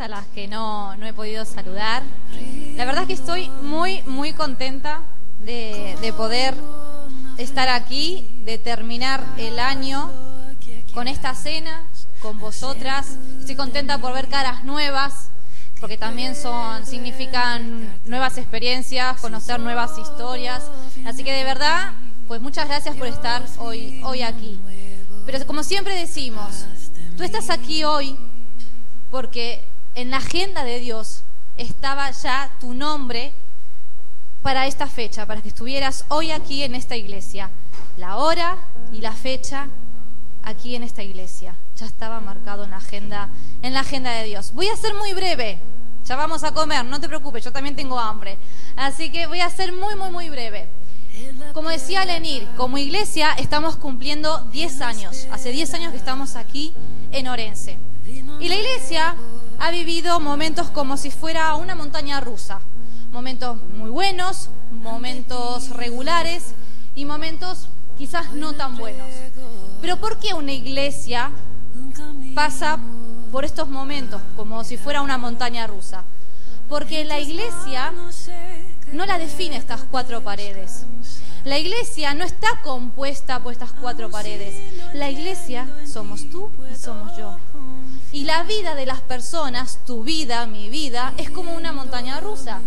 a las que no, no he podido saludar. La verdad es que estoy muy, muy contenta de, de poder estar aquí, de terminar el año con esta cena, con vosotras. Estoy contenta por ver caras nuevas, porque también son, significan nuevas experiencias, conocer nuevas historias. Así que de verdad, pues muchas gracias por estar hoy, hoy aquí. Pero como siempre decimos, tú estás aquí hoy porque en la agenda de Dios estaba ya tu nombre para esta fecha, para que estuvieras hoy aquí en esta iglesia. La hora y la fecha aquí en esta iglesia. Ya estaba marcado en la agenda, en la agenda de Dios. Voy a ser muy breve. Ya vamos a comer, no te preocupes, yo también tengo hambre. Así que voy a ser muy, muy, muy breve. Como decía Lenir, como iglesia estamos cumpliendo 10 años. Hace 10 años que estamos aquí en Orense. Y la iglesia ha vivido momentos como si fuera una montaña rusa. Momentos muy buenos, momentos regulares y momentos quizás no tan buenos. Pero ¿por qué una iglesia pasa por estos momentos como si fuera una montaña rusa? Porque la iglesia no la define estas cuatro paredes. La iglesia no está compuesta por estas cuatro paredes. La iglesia somos tú y somos yo. Y la vida de las personas, tu vida, mi vida, es como una montaña rusa.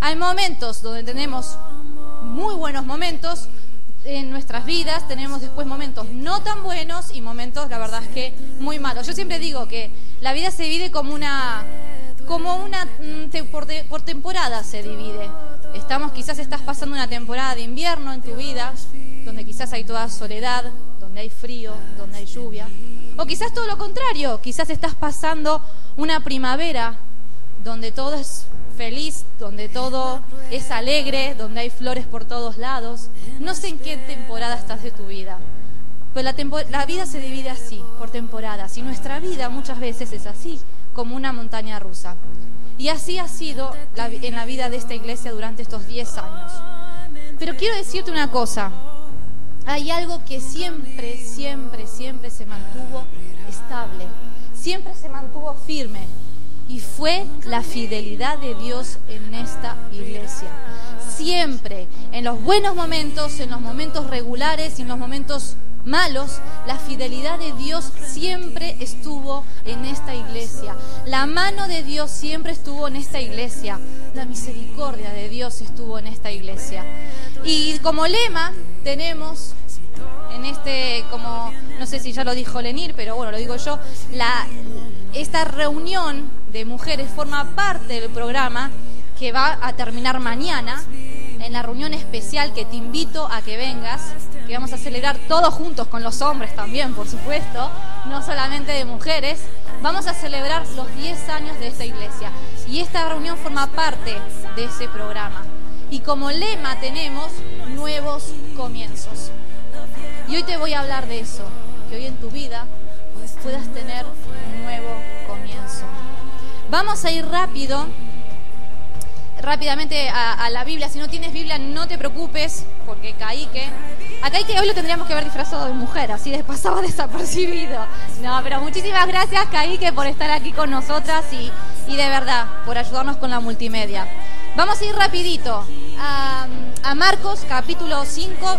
Hay momentos donde tenemos muy buenos momentos en nuestras vidas, tenemos después momentos no tan buenos y momentos, la verdad es que muy malos. Yo siempre digo que la vida se divide como una, como una, mm, por, por temporada se divide. Estamos, quizás estás pasando una temporada de invierno en tu vida, donde quizás hay toda soledad, donde hay frío, donde hay lluvia. O quizás todo lo contrario, quizás estás pasando una primavera donde todo es feliz, donde todo es alegre, donde hay flores por todos lados. No sé en qué temporada estás de tu vida, pero la, la vida se divide así, por temporadas, y nuestra vida muchas veces es así, como una montaña rusa. Y así ha sido en la vida de esta iglesia durante estos 10 años. Pero quiero decirte una cosa, hay algo que siempre, siempre, siempre se mantuvo estable, siempre se mantuvo firme, y fue la fidelidad de Dios en esta iglesia. Siempre, en los buenos momentos, en los momentos regulares y en los momentos malos, la fidelidad de Dios siempre estuvo en esta iglesia. La mano de Dios siempre estuvo en esta iglesia. La misericordia de Dios estuvo en esta iglesia. Y como lema tenemos en este, como no sé si ya lo dijo Lenir, pero bueno, lo digo yo, esta reunión de mujeres forma parte del programa que va a terminar mañana en la reunión especial que te invito a que vengas que vamos a celebrar todos juntos con los hombres también, por supuesto, no solamente de mujeres. Vamos a celebrar los 10 años de esta iglesia y esta reunión forma parte de ese programa. Y como lema tenemos nuevos comienzos. Y hoy te voy a hablar de eso, que hoy en tu vida puedas tener un nuevo comienzo. Vamos a ir rápido rápidamente a, la Biblia. Si no tienes Biblia, no te preocupes, porque Caíque. A Caíque hoy lo tendríamos que haber disfrazado de mujer, así de pasaba desapercibido. No, pero muchísimas gracias, Caíque, por estar aquí con nosotras y, y de verdad, por ayudarnos con la multimedia. Vamos a ir rapidito a, a Marcos, capítulo 5.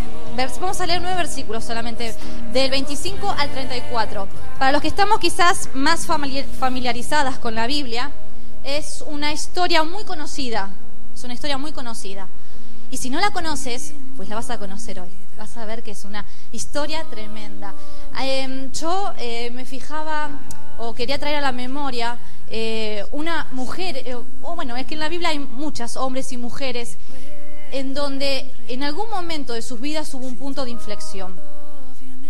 Vamos a leer nueve versículos solamente, del 25 al 34. Para los que estamos quizás más familiarizadas con la Biblia, es una historia muy conocida, es una historia muy conocida. Y si no la conoces, pues la vas a conocer hoy. Vas a ver que es una historia tremenda. Em, yo eh, me fijaba o quería traer a la memoria eh, una mujer, eh, o bueno, es que en la Biblia hay muchas hombres y mujeres en donde en algún momento de sus vidas hubo un punto de inflexión.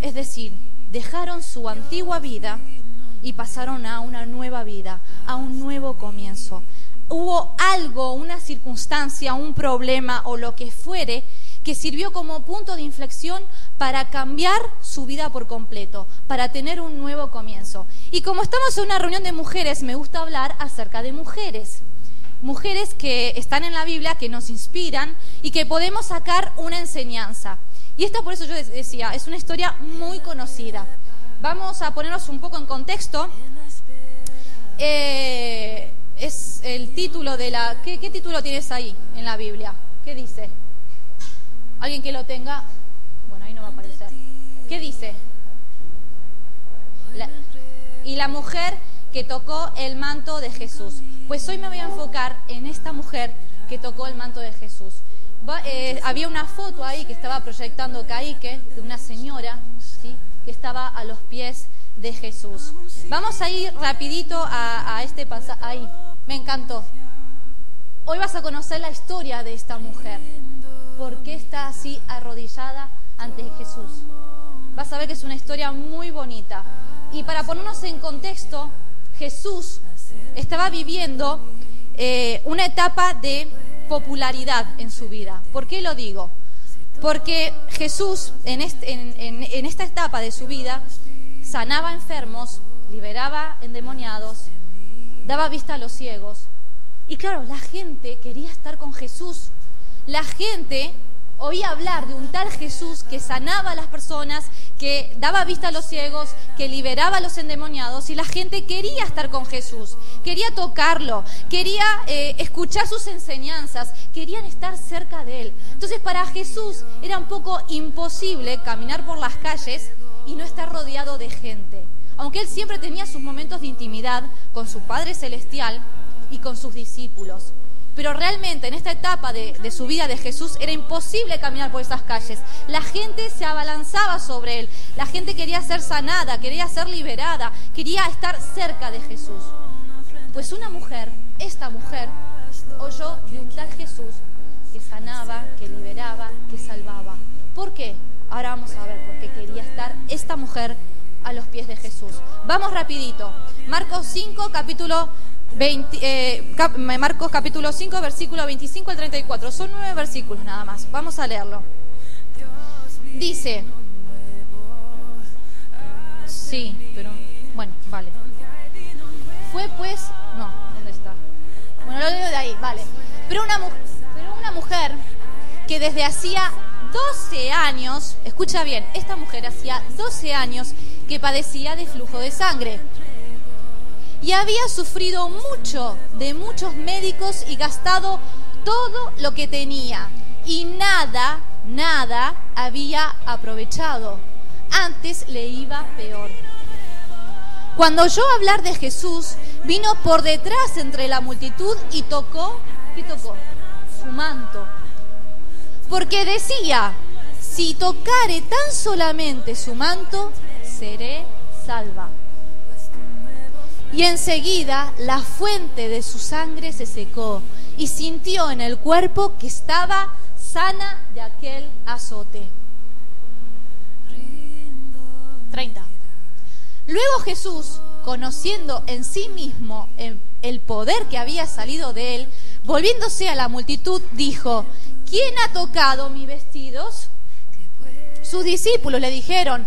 Es decir, dejaron su antigua vida y pasaron a una nueva vida, a un nuevo comienzo. Hubo algo, una circunstancia, un problema o lo que fuere que sirvió como punto de inflexión para cambiar su vida por completo, para tener un nuevo comienzo. Y como estamos en una reunión de mujeres, me gusta hablar acerca de mujeres. Mujeres que están en la Biblia, que nos inspiran y que podemos sacar una enseñanza. Y esto por eso yo decía, es una historia muy conocida. Vamos a ponernos un poco en contexto. eh, el título de la... ¿qué, ¿Qué título tienes ahí en la Biblia? ¿Qué dice? ¿Alguien que lo tenga? Bueno, ahí no va a aparecer. ¿Qué dice? La- y la mujer que tocó el manto de Jesús. Pues hoy me voy a enfocar en esta mujer que tocó el manto de Jesús. Va- eh, había una foto ahí que estaba proyectando Caíque de una señora ¿sí? que estaba a los pies de Jesús. Vamos a ir rapidito a, a este pasaje. Ahí, me encantó. Hoy vas a conocer la historia de esta mujer. ¿Por qué está así arrodillada ante Jesús? Vas a ver que es una historia muy bonita. Y para ponernos en contexto, Jesús estaba viviendo eh, una etapa de popularidad en su vida. ¿Por qué lo digo? Porque Jesús en, este- en- esta etapa de su vida sanaba enfermos, liberaba endemoniados, daba vista a los ciegos. Y claro, la gente quería estar con Jesús. La gente oía hablar de un tal Jesús que sanaba a las personas, que daba vista a los ciegos, que liberaba a los endemoniados. Y la gente quería estar con Jesús, quería tocarlo, quería eh, escuchar sus enseñanzas, querían estar cerca de él. Entonces para Jesús era un poco imposible caminar por las calles y no estar rodeado de gente. Aunque él siempre tenía sus momentos de intimidad con su Padre Celestial y con sus discípulos. Pero realmente en esta etapa de, su vida de Jesús era imposible caminar por esas calles. La gente se abalanzaba sobre él. La gente quería ser sanada, quería ser liberada, quería estar cerca de Jesús. Pues una mujer, esta mujer, oyó de un tal Jesús que sanaba, que liberaba, que salvaba. ¿Por qué? Ahora vamos a ver por qué quería estar esta mujer a los pies de Jesús. Vamos rapidito. Marcos 5, capítulo 20, eh, Marcos capítulo 5, versículo 25 al 34. Son nueve versículos nada más. Vamos a leerlo. Dice, sí, pero bueno, vale. Fue pues, no, ¿dónde está? Bueno, lo leo de ahí, vale. Pero una, pero una mujer que desde hacía 12 años, escucha bien, esta mujer hacía 12 años que padecía de flujo de sangre y había sufrido mucho de muchos médicos y gastado todo lo que tenía y nada, nada había aprovechado. Antes le iba peor. Cuando oyó hablar de Jesús, vino por detrás entre la multitud y tocó, ¿qué tocó? Su manto. Porque decía, si tocare tan solamente su manto, seré salva. Y enseguida la fuente de su sangre se secó y sintió en el cuerpo que estaba sana de aquel azote. 30. Luego Jesús, conociendo en sí mismo el, poder que había salido de él, volviéndose a la multitud, dijo, ¿quién ha tocado mis vestidos? Sus discípulos le dijeron,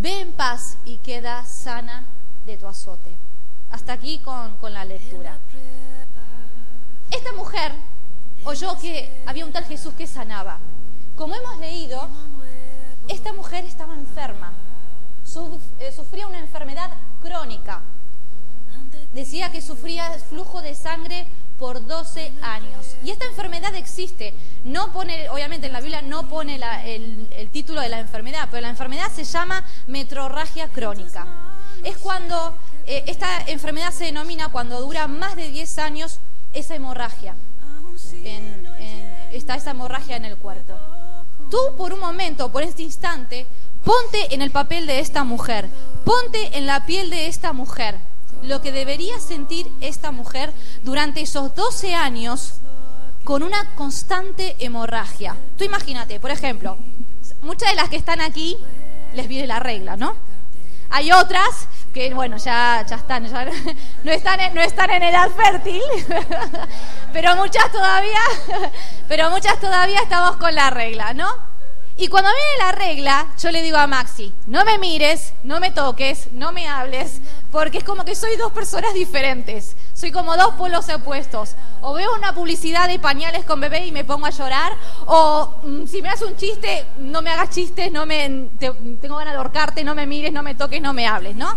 Ve en paz y queda sana de tu azote. Hasta aquí con, con la lectura. Esta mujer oyó que había un tal Jesús que sanaba. Como hemos leído, esta mujer estaba enferma, eh, sufría una enfermedad crónica. Decía que sufría flujo de sangre por 12 años. Y esta enfermedad existe. No pone, obviamente en la Biblia no pone la- el, título de la enfermedad, pero la enfermedad se llama metrorragia crónica. Es cuando eh, esta enfermedad se denomina cuando dura más de 10 años esa hemorragia. Está esa hemorragia en el cuerpo. Tú por un momento, por este instante, ponte en el papel de esta mujer, ponte en la piel de esta mujer, lo que debería sentir esta mujer durante esos 12 años con una constante hemorragia. Tú imagínate, por ejemplo, muchas de las que están aquí les viene la regla, ¿no? Hay otras que bueno, ya, ya están, ya no están, no están en edad fértil, pero muchas todavía, pero muchas todavía estamos con la regla, ¿no? Y cuando viene la regla, yo le digo a Maxi, no me mires, no me toques, no me hables, porque es como que soy dos personas diferentes, soy como dos polos opuestos. O veo una publicidad de pañales con bebé y me pongo a llorar, o mm, si me haces un chiste, no me hagas chistes, no me, tengo ganas de ahorcarte, no me mires, no me toques, no me hables, ¿no?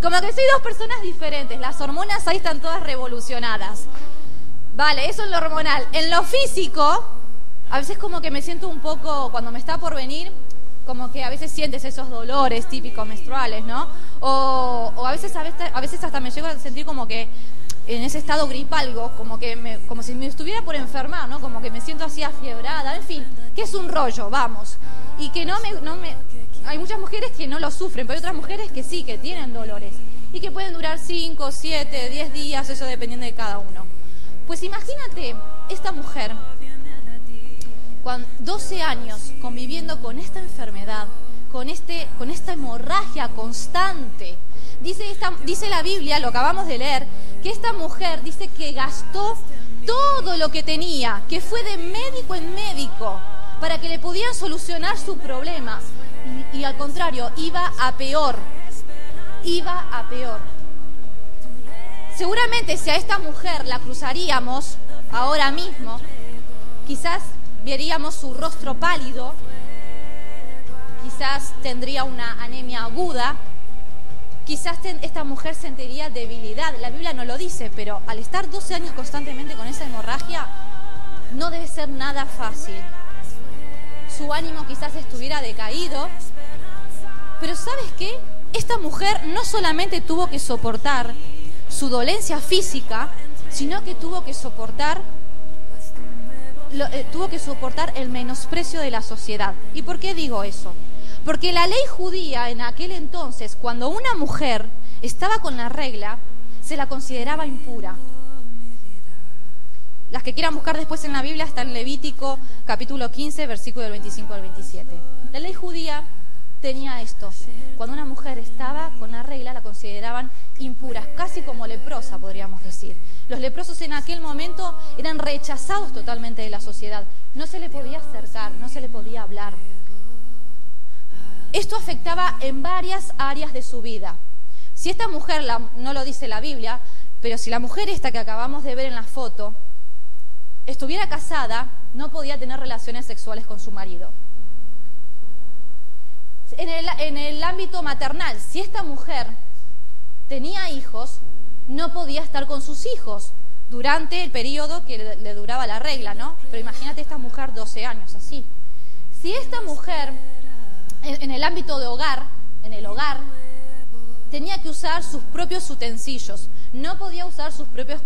Como que soy dos personas diferentes, las hormonas ahí están todas revolucionadas. Vale, eso es lo hormonal. En lo físico, a veces como que me siento un poco, cuando me está por venir, como que a veces sientes esos dolores típicos menstruales, ¿no? O, a, veces, a, veces, hasta me llego a sentir como que en ese estado gripalgo, como que me, como si me estuviera por enfermar, ¿no? Como que me siento así afiebrada, en fin, que es un rollo, vamos. Y que no me, no me... Hay muchas mujeres que no lo sufren, pero hay otras mujeres que sí, que tienen dolores. Y que pueden durar 5, 7, 10 días, eso dependiendo de cada uno. Pues imagínate esta mujer 12 años conviviendo con esta enfermedad, con, este, con esta hemorragia constante. Dice, esta, dice la Biblia, lo acabamos de leer, que esta mujer dice que gastó todo lo que tenía, que fue de médico en médico, para que le pudieran solucionar su problema. Y, y al contrario, iba a peor, iba a peor. Seguramente si a esta mujer la cruzaríamos ahora mismo, quizás veríamos su rostro pálido, quizás tendría una anemia aguda, quizás esta mujer sentiría debilidad. La Biblia no lo dice, pero al estar 12 años constantemente con esa hemorragia, no debe ser nada fácil. Su ánimo quizás estuviera decaído, pero ¿sabes qué? Esta mujer no solamente tuvo que soportar su dolencia física, sino que tuvo que soportar eh, tuvo que soportar el menosprecio de la sociedad. ¿Y por qué digo eso? Porque la ley judía en aquel entonces, cuando una mujer estaba con la regla, se la consideraba impura. Las que quieran buscar después en la Biblia están en Levítico capítulo 15, versículo del 25 al 27. La ley judía tenía esto. Cuando una mujer estaba con la regla, la consideraban impuras, casi como leprosa, podríamos decir. Los leprosos en aquel momento eran rechazados totalmente de la sociedad. No se le podía acercar, no se le podía hablar. Esto afectaba en varias áreas de su vida. Si esta mujer, no lo dice la Biblia, pero si la mujer esta que acabamos de ver en la foto estuviera casada, no podía tener relaciones sexuales con su marido en el, ámbito maternal, si esta mujer tenía hijos, no podía estar con sus hijos durante el periodo que le, duraba la regla, ¿no? Pero imagínate esta mujer 12 años así. Si esta mujer en, el ámbito de hogar, en el hogar, tenía que usar sus propios utensilios, no podía usar sus propios,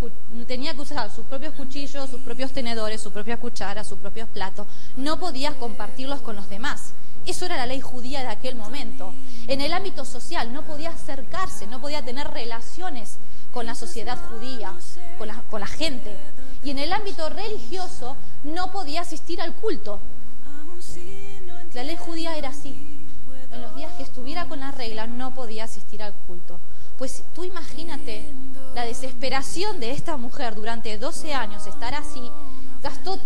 tenía que usar sus propios cuchillos, sus propios tenedores, sus propias cucharas, sus propios platos, no podía compartirlos con los demás. Eso era la ley judía de aquel momento. En el ámbito social no podía acercarse, no podía tener relaciones con la sociedad judía, con la, gente. Y en el ámbito religioso no podía asistir al culto. La ley judía era así. En los días que estuviera con la regla no podía asistir al culto. Pues tú imagínate la desesperación de esta mujer durante 12 años, estar así, gastó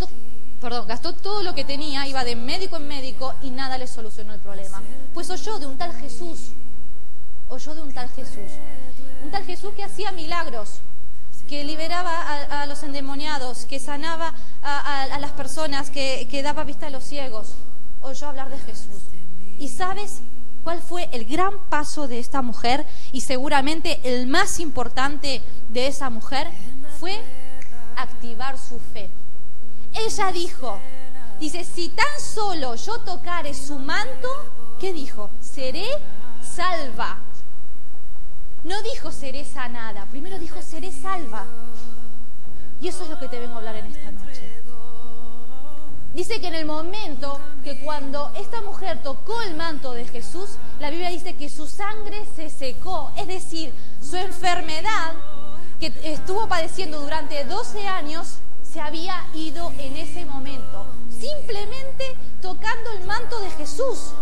perdón, gastó todo lo que tenía, iba de médico en médico y nada le solucionó el problema. Pues oyó de un tal Jesús, oyó de un tal Jesús, un tal Jesús que hacía milagros, que liberaba a, los endemoniados, que sanaba a, las personas, que, que daba vista a los ciegos. Oyó hablar de Jesús. ¿Y sabes cuál fue el gran paso de esta mujer? Y seguramente el más importante de esa mujer fue activar su fe. Ella dijo, dice, si tan solo yo tocare su manto, ¿qué dijo? Seré salva. No dijo seré sanada, primero dijo seré salva. Y eso es lo que te vengo a hablar en esta noche. Dice que en el momento que cuando esta mujer tocó el manto de Jesús, la Biblia dice que su sangre se secó, es decir, su enfermedad que estuvo padeciendo durante 12 años se había ido en ese momento, simplemente tocando el manto de Jesús.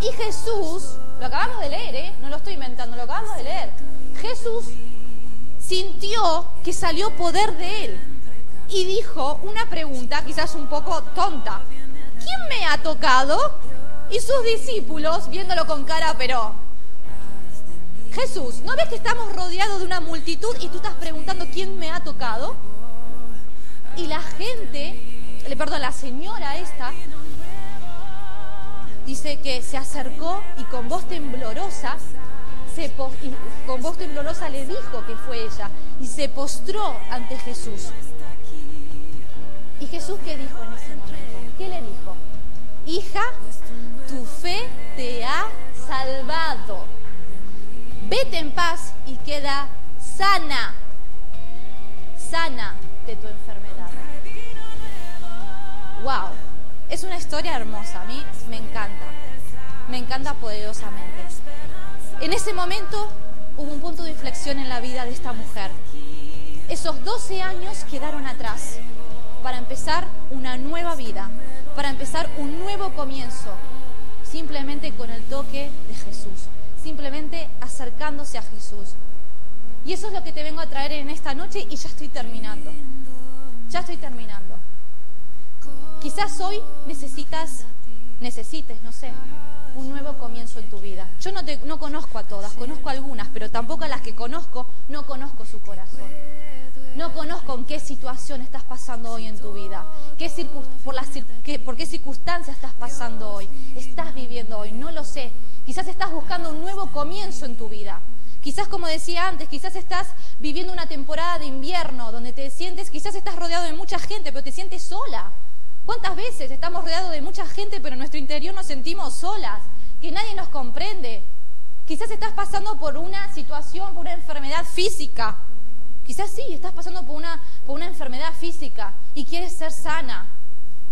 Y Jesús Lo acabamos de leer, ¿eh? No lo estoy inventando, lo acabamos de leer. Jesús sintió que salió poder de él y dijo una pregunta quizás un poco tonta. ¿Quién me ha tocado? Y sus discípulos, viéndolo con cara, pero... Jesús, ¿no ves que estamos rodeados de una multitud y tú estás preguntando quién me ha tocado? Y la gente, perdón, la señora esta, dice que se acercó y con voz temblorosa, se con voz temblorosa le dijo que fue ella y se postró ante Jesús. ¿Y Jesús qué dijo en ese momento? ¿Qué le dijo? Hija, tu fe te ha salvado. Vete en paz y queda sana, sana de tu enfermedad. ¡Wow! Es una historia hermosa, a mí me encanta, me encanta poderosamente. En ese momento hubo un punto de inflexión en la vida de esta mujer. Esos 12 años quedaron atrás para empezar una nueva vida, para empezar un nuevo comienzo, simplemente con el toque de Jesús, simplemente acercándose a Jesús. Y eso es lo que te vengo a traer en esta noche y ya estoy terminando. Ya estoy terminando. Quizás hoy necesitas, necesites, no sé, un nuevo comienzo en tu vida. Yo no, te, no conozco a todas, conozco a algunas, pero tampoco a las que conozco, no conozco su corazón. No conozco en qué situación estás pasando hoy en tu vida, qué por, qué, por qué circunstancias estás pasando hoy, estás viviendo hoy, no lo sé. Quizás estás buscando un nuevo comienzo en tu vida. Quizás, como decía antes, quizás estás viviendo una temporada de invierno donde te sientes, quizás estás rodeado de mucha gente, pero te sientes sola. ¿Cuántas veces estamos rodeados de mucha gente, pero en nuestro interior nos sentimos solas, que nadie nos comprende? Quizás estás pasando por una situación, por una enfermedad física, Quizás sí, estás pasando por una, por una enfermedad física y quieres ser sana.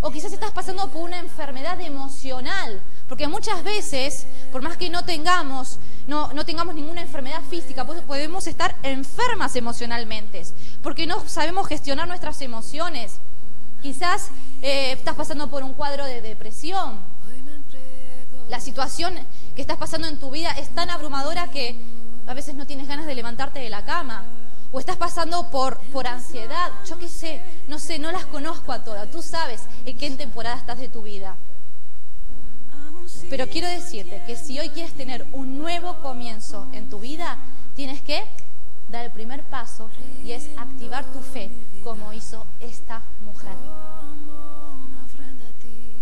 O quizás estás pasando por una enfermedad emocional. Porque muchas veces, por más que no tengamos, no, no tengamos ninguna enfermedad física, pues podemos estar enfermas emocionalmente. Porque no sabemos gestionar nuestras emociones. Quizás eh, estás pasando por un cuadro de depresión. La situación que estás pasando en tu vida es tan abrumadora que a veces no tienes ganas de levantarte de la cama o estás pasando por, por ansiedad, yo qué sé, no sé, no las conozco a todas, tú sabes en qué temporada estás de tu vida. Pero quiero decirte que si hoy quieres tener un nuevo comienzo en tu vida, tienes que dar el primer paso y es activar tu fe como hizo esta mujer.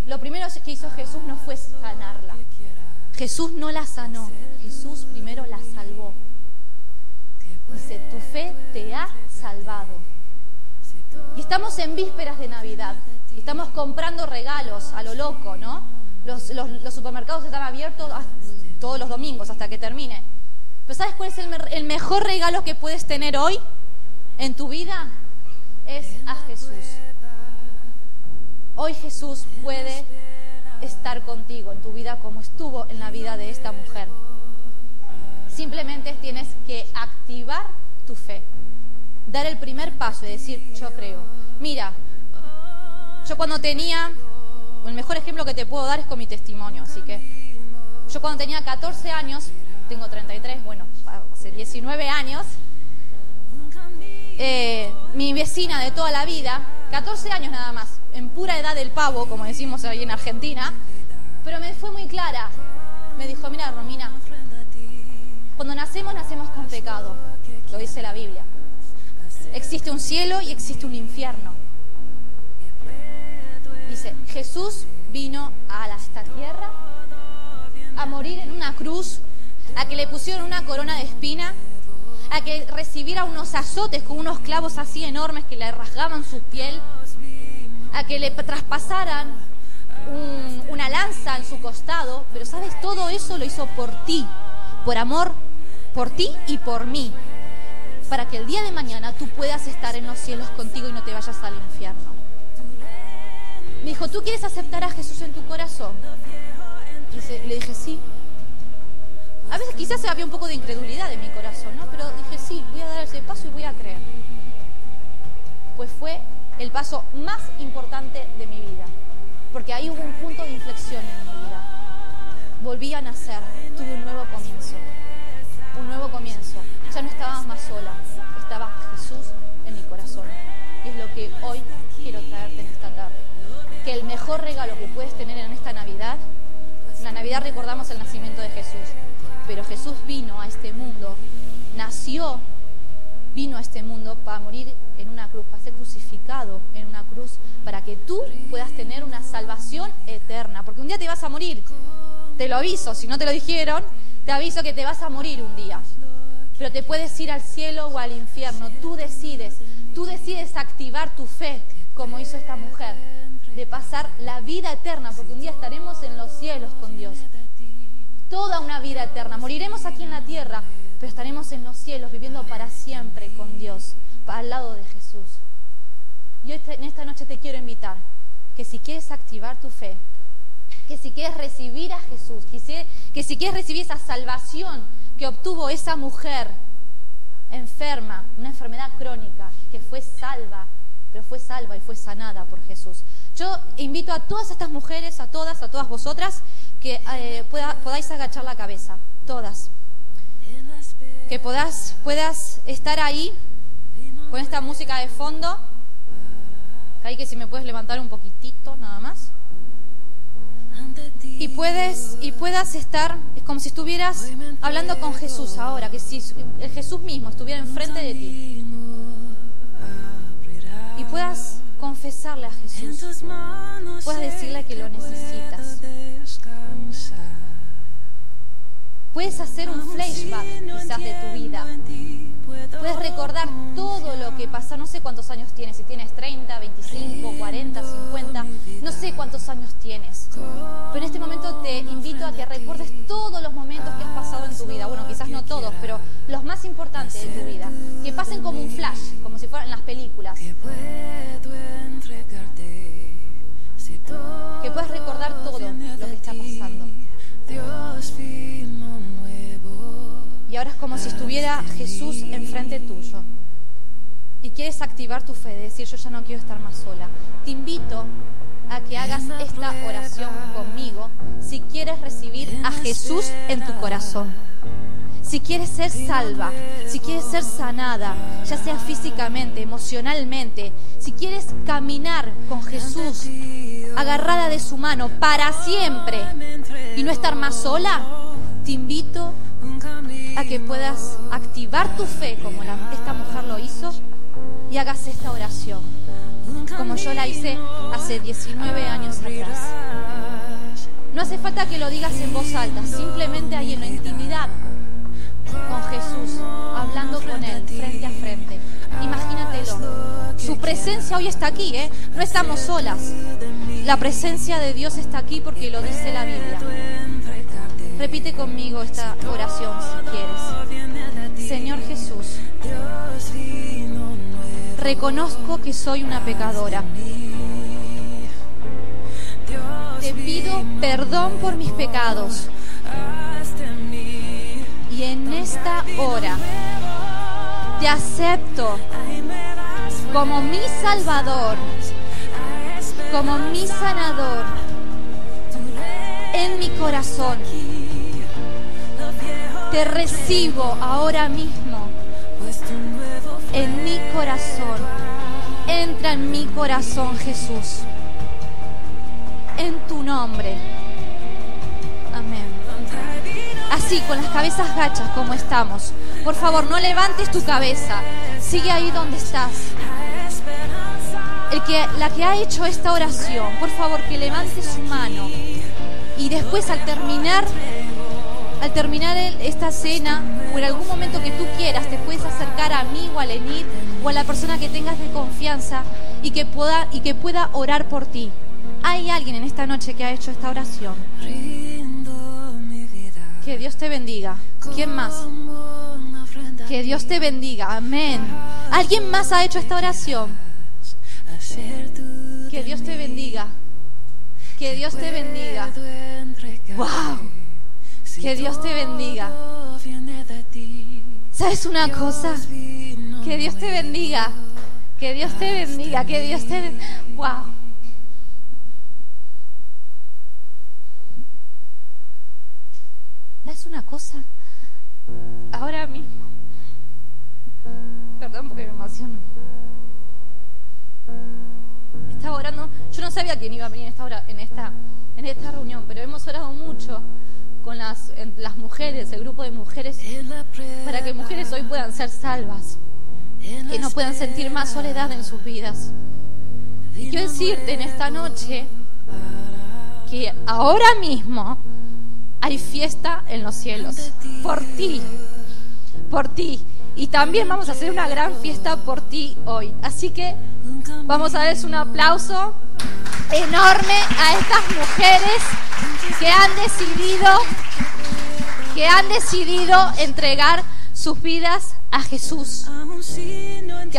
Lo primero que hizo Jesús no fue sanarla. Jesús no la sanó, Jesús primero la salvó. Dice, tu fe te ha salvado. Y estamos en vísperas de Navidad. estamos comprando regalos a lo loco, ¿no? Los, supermercados están abiertos todos los domingos hasta que termine. Pero ¿sabes cuál es el, el mejor regalo que puedes tener hoy en tu vida? Es a Jesús. Hoy Jesús puede estar contigo en tu vida como estuvo en la vida de esta mujer. Simplemente tienes que activar tu fe, dar el primer paso y decir, yo creo. Mira, yo cuando tenía, el mejor ejemplo que te puedo dar es con mi testimonio, así que yo cuando tenía 14 años, tengo 33, bueno, hace 19 años, eh, mi vecina de toda la vida, 14 años nada más, en pura edad del pavo, como decimos ahí en Argentina, pero me fue muy clara. Me dijo, mira, Romina, cuando nacemos, nacemos con pecado, lo dice la Biblia. Existe un cielo y existe un infierno. Dice, Jesús vino a esta tierra a morir en una cruz, a que le pusieron una corona de espina, a que recibiera unos azotes con unos clavos así enormes que le rasgaban su piel, a que le traspasaran una lanza en su costado, pero sabes, todo eso lo hizo por ti, por amor por ti y por mí, para que el día de mañana tú puedas estar en los cielos contigo y no te vayas al infierno. Me dijo, ¿tú quieres aceptar a Jesús en tu corazón? Y le dije, sí. A veces quizás había un poco de incredulidad en mi corazón, ¿no? Pero dije, sí, voy a dar ese paso y voy a creer. Pues fue el paso más importante de mi vida, porque ahí hubo un punto de inflexión en mi vida. volví a nacer, tuve un nuevo comienzo. Un nuevo comienzo. Ya no estaba más sola, estaba Jesús en mi corazón. Y es lo que hoy quiero traerte en esta tarde. Que el mejor regalo que puedes tener en esta Navidad, en la Navidad recordamos el nacimiento de Jesús, pero Jesús vino a este mundo, nació, vino a este mundo para morir en una cruz, para ser crucificado en una cruz, para que tú puedas tener una salvación eterna, porque un día te vas a morir, te lo aviso, si no te lo dijeron, te aviso que te vas a morir un día, pero te puedes ir al cielo o al infierno, tú decides, tú decides activar tu fe, como hizo esta mujer, de pasar la vida eterna, porque un día estaremos en los cielos con Dios toda una vida eterna. Moriremos aquí en la tierra, pero estaremos en los cielos viviendo para siempre con Dios, al lado de Jesús. Yo en esta noche te quiero invitar que si quieres activar tu fe, que si quieres recibir a Jesús, que si quieres recibir esa salvación que obtuvo esa mujer enferma, una enfermedad crónica, que fue salva, pero fue salva y fue sanada por Jesús. Yo invito a todas estas mujeres, a todas, a todas vosotras, que eh, podáis agachar la cabeza, todas. Que puedas estar ahí con esta música de fondo. Ahí que si me puedes levantar un poquitito nada más. Y puedes y puedas estar es como si estuvieras hablando con Jesús ahora, que si el Jesús mismo estuviera enfrente de ti. Y puedas confesarle a Jesús. Puedas decirle que lo necesitas. Puedes hacer un flashback quizás de tu vida. Puedes recordar todo lo que pasó, no sé cuántos años tienes, si tienes 30, 25, 40, 50, no sé cuántos años tienes. Pero en este momento te invito a que recuerdes todos los momentos que has pasado en tu vida. Bueno, quizás no todos, pero los más importantes de tu vida. Que pasen como un flash, como si fueran las películas. Como si estuviera Jesús enfrente tuyo. Y quieres activar tu fe, de decir yo ya no quiero estar más sola. Te invito a que hagas esta oración conmigo si quieres recibir a Jesús en tu corazón. Si quieres ser salva, si quieres ser sanada, ya sea físicamente, emocionalmente, si quieres caminar con Jesús agarrada de su mano para siempre y no estar más sola, te invito a que puedas activar tu fe como esta mujer lo hizo y hagas esta oración, como yo la hice hace 19 años atrás. No hace falta que lo digas en voz alta, simplemente ahí en la intimidad con Jesús, hablando con Él frente a frente. Imagínatelo. Su presencia hoy está aquí, ¿eh? No estamos solas. La presencia de Dios está aquí porque lo dice la Biblia. Repite conmigo esta oración si quieres. Señor Jesús, reconozco que soy una pecadora. Te pido perdón por mis pecados. Y en esta hora te acepto como mi Salvador, como mi sanador en mi corazón te recibo ahora mismo en mi corazón. Entra en mi corazón, Jesús. En tu nombre. Amén. Así, con las cabezas gachas como estamos. Por favor, no levantes tu cabeza. Sigue ahí donde estás. El que, la que ha hecho esta oración, por favor, que levante su mano. Y después al terminar al terminar esta cena o en algún momento que tú quieras, te puedes acercar a mí o a Lenit o a la persona que tengas de confianza y que pueda, y que pueda orar por ti. Hay alguien en esta noche que ha hecho esta oración. Que Dios te bendiga. ¿Quién más? Que Dios te bendiga. Amén. ¿Alguien más ha hecho esta oración? Que Dios te bendiga. Que Dios te bendiga. Que Dios te bendiga. ¿Sabes una cosa? Que Dios te bendiga. Que Dios te bendiga. Que Dios te... ¡Wow! ¿sabes una cosa? Ahora mismo, perdón porque me emociono. Estaba orando, yo no sabía quién iba a venir en esta, hora, en esta, en esta reunión, pero hemos orado mucho con las, las mujeres, el grupo de mujeres, para que mujeres hoy puedan ser salvas, que no puedan sentir más soledad en sus vidas. Y quiero decirte en esta noche que ahora mismo hay fiesta en los cielos por ti, por ti. Y también vamos a hacer una gran fiesta por ti hoy. Así que vamos a darles un aplauso enorme a estas mujeres que han decidido que han decidido entregar sus vidas a Jesús. Que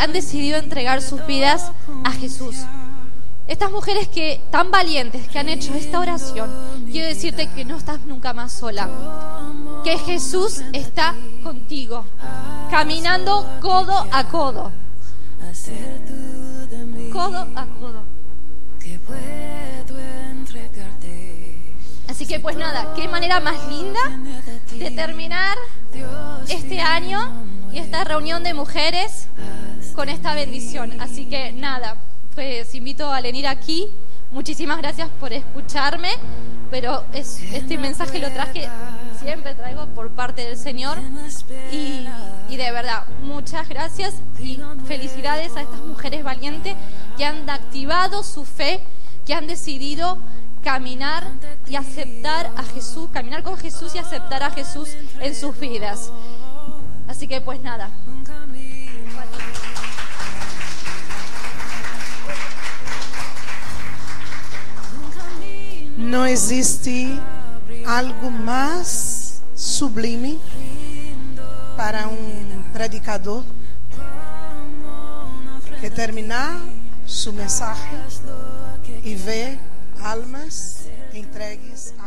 han, decidido entregar sus vidas a Jesús. Estas mujeres que tan valientes que han hecho esta oración, quiero decirte que no estás nunca más sola. Que Jesús está contigo, caminando codo a codo. Codo a codo. Así que pues nada, qué manera más linda de terminar este año y esta reunión de mujeres con esta bendición. Así que nada, pues invito a venir aquí. Muchísimas gracias por escucharme, pero es, este mensaje lo traje, siempre traigo por parte del Señor. Y, y de verdad, muchas gracias y felicidades a estas mujeres valientes que han activado su fe, que han decidido caminar y aceptar a Jesús, caminar con Jesús y aceptar a Jesús en sus vidas. Así que pues nada, Não existe algo mais sublime para um predicador que terminar sua mensagem e ver almas entregues a.